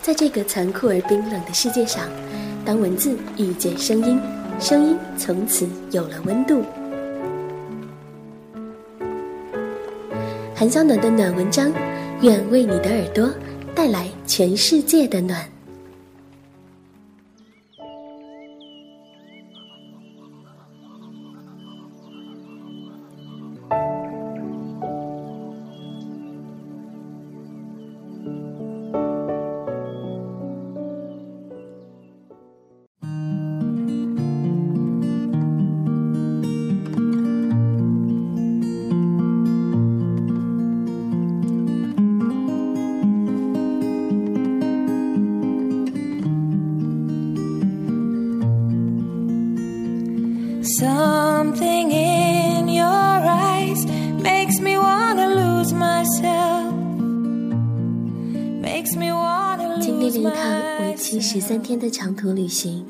在这个残酷而冰冷的世界上，当文字遇见声音，声音从此有了温度。韩小暖的暖文章，愿为你的耳朵带来全世界的暖。Something in your eyes makes me wanna lose myself. Makes me wanna 经历了一趟为期.十三天的长途旅行，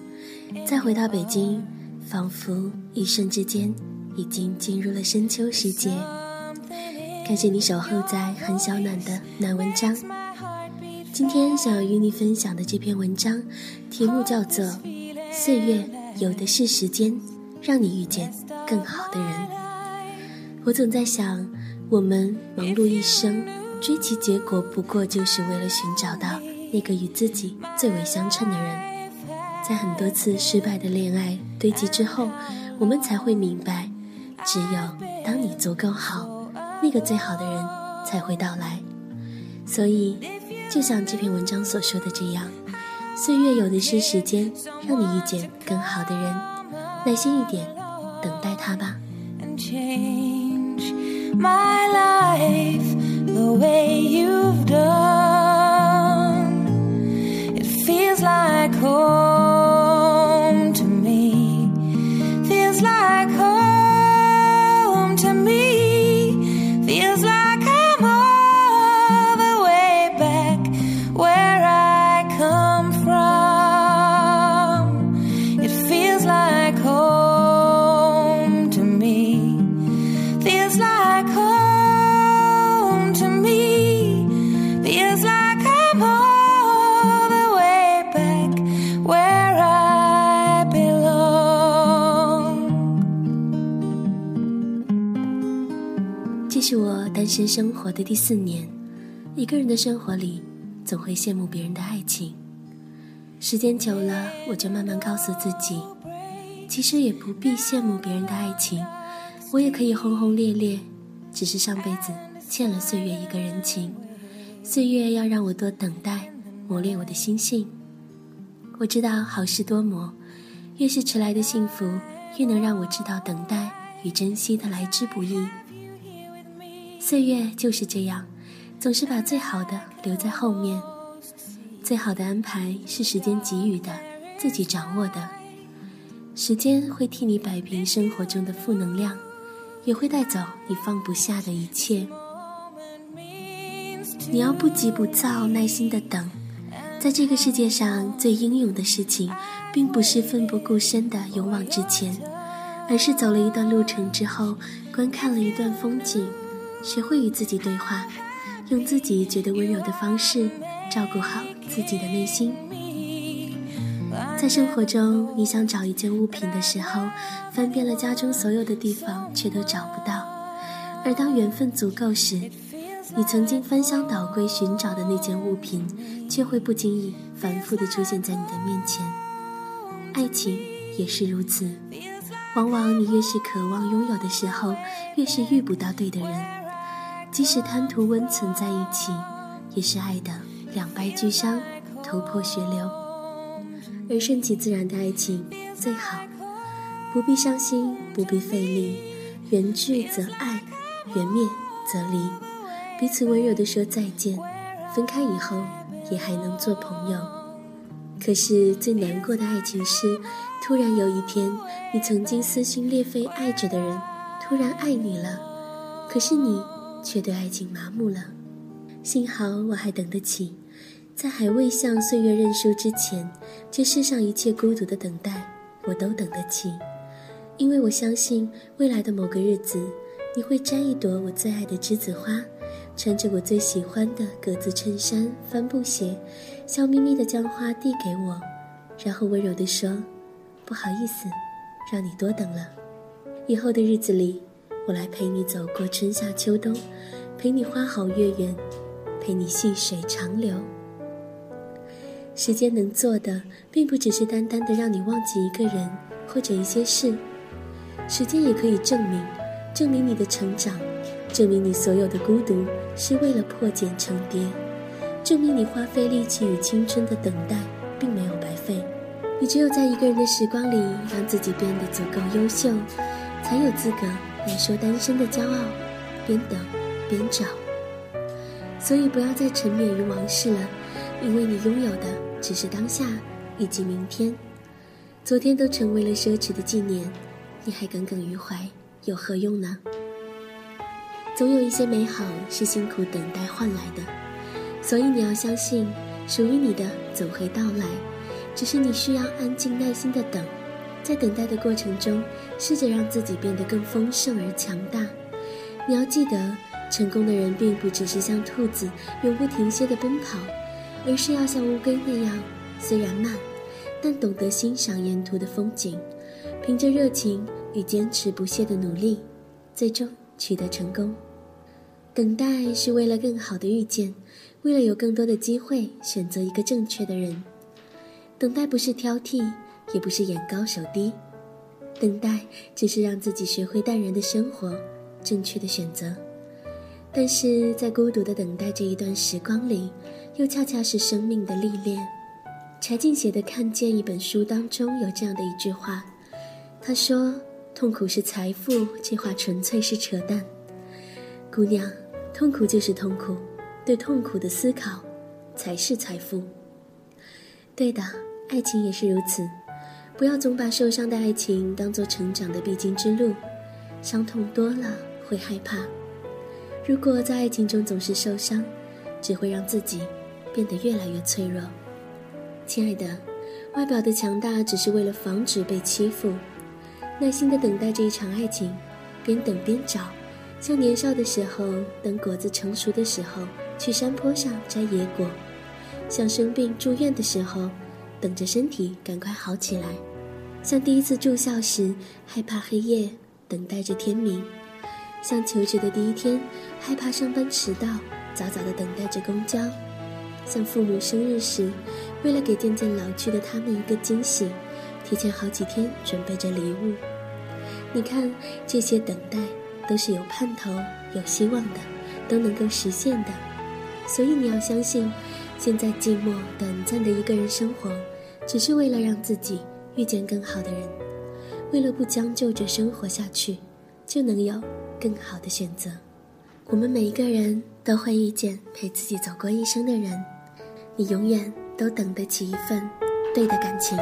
再回到北京，仿佛一瞬之间已经进入了深秋时节。感谢你守候在很小暖的暖文章。今天想要与你分享的这篇文章，题目叫做《岁月有的是时间，让你遇见更好的人》。我总在想，我们忙碌一生，追其结果，不过就是为了寻找到那个与自己最为相称的人。在很多次失败的恋爱堆积之后，我们才会明白，只有当你足够好，那个最好的人才会到来。所以，就像这篇文章所说的这样，岁月有的是时间，让你遇见更好的人。耐心一点，等待他吧。and change my life the way you 身生活的第四年，一个人的生活里，总会羡慕别人的爱情。时间久了，我就慢慢告诉自己，其实也不必羡慕别人的爱情，我也可以轰轰烈烈，只是上辈子欠了岁月一个人情。岁月要让我多等待，磨练我的心性。我知道好事多磨，越是迟来的幸福，越能让我知道等待与珍惜的来之不易。岁月就是这样，总是把最好的留在后面。最好的安排是时间给予的，自己掌握的。时间会替你摆平生活中的负能量，也会带走你放不下的一切。你要不急不躁，耐心的等。在这个世界上最英勇的事情，并不是奋不顾身的勇往直前，而是走了一段路程之后，观看了一段风景，学会与自己对话，用自己觉得温柔的方式照顾好自己的内心。在生活中，你想找一件物品的时候，翻遍了家中所有的地方，却都找不到；而当缘分足够时，你曾经翻箱倒柜寻找的那件物品，却会不经意反复地出现在你的面前。爱情也是如此，往往你越是渴望拥有的时候，越是遇不到对的人。即使贪图温存在一起，也是爱的两败俱伤，头破血流。而顺其自然的爱情最好，不必伤心，不必费力，缘聚则爱，缘灭则离，彼此温柔地说再见，分开以后也还能做朋友。可是最难过的爱情是，突然有一天，你曾经撕心裂肺爱着的人，突然爱你了，可是你却对爱情麻木了。幸好我还等得起，在还未向岁月认输之前，这世上一切孤独的等待，我都等得起，因为我相信未来的某个日子，你会摘一朵我最爱的栀子花，穿着我最喜欢的格子衬衫、帆布鞋，笑眯眯地将花递给我，然后温柔地说：“不好意思，让你多等了。以后的日子里，我来陪你走过春夏秋冬，陪你花好月圆，陪你细水长流。”时间能做的，并不只是单单的让你忘记一个人或者一些事，时间也可以证明，证明你的成长，证明你所有的孤独是为了破茧成蝶，证明你花费力气与青春的等待并没有白费。你只有在一个人的时光里，让自己变得足够优秀，才有资格来说单身的骄傲。边等边找，所以不要再沉湎于往事了。因为你拥有的只是当下以及明天，昨天都成为了奢侈的纪念，你还耿耿于怀，有何用呢？总有一些美好是辛苦等待换来的，所以你要相信，属于你的总会到来，只是你需要安静耐心的等，在等待的过程中，试着让自己变得更丰盛而强大。你要记得，成功的人并不只是像兔子永不停歇的奔跑。而是要像乌龟那样，虽然慢，但懂得欣赏沿途的风景，凭着热情与坚持不懈的努力，最终取得成功。等待是为了更好的遇见，为了有更多的机会选择一个正确的人。等待不是挑剔，也不是眼高手低，等待只是让自己学会淡然的生活，正确的选择。但是在孤独的等待这一段时光里。又恰恰是生命的历练。柴静写的《看见》一本书当中有这样的一句话，他说：“痛苦是财富。”这话纯粹是扯淡。姑娘，痛苦就是痛苦，对痛苦的思考才是财富。对的，爱情也是如此。不要总把受伤的爱情当做成长的必经之路，伤痛多了会害怕。如果在爱情中总是受伤，只会让自己。变得越来越脆弱，亲爱的，外表的强大只是为了防止被欺负。耐心的等待这一场爱情，边等边找，像年少的时候等果子成熟的时候去山坡上摘野果，像生病住院的时候等着身体赶快好起来，像第一次住校时害怕黑夜等待着天明，像求职的第一天害怕上班迟到早早的等待着公交。像父母生日时，为了给渐渐老去的他们一个惊喜，提前好几天准备着礼物。你看，这些等待都是有盼头、有希望的，都能够实现的。所以你要相信，现在寂寞短暂的一个人生活，只是为了让自己遇见更好的人，为了不将就着生活下去，就能有更好的选择。我们每一个人都会遇见陪自己走过一生的人。你永远都等得起一份对的感情。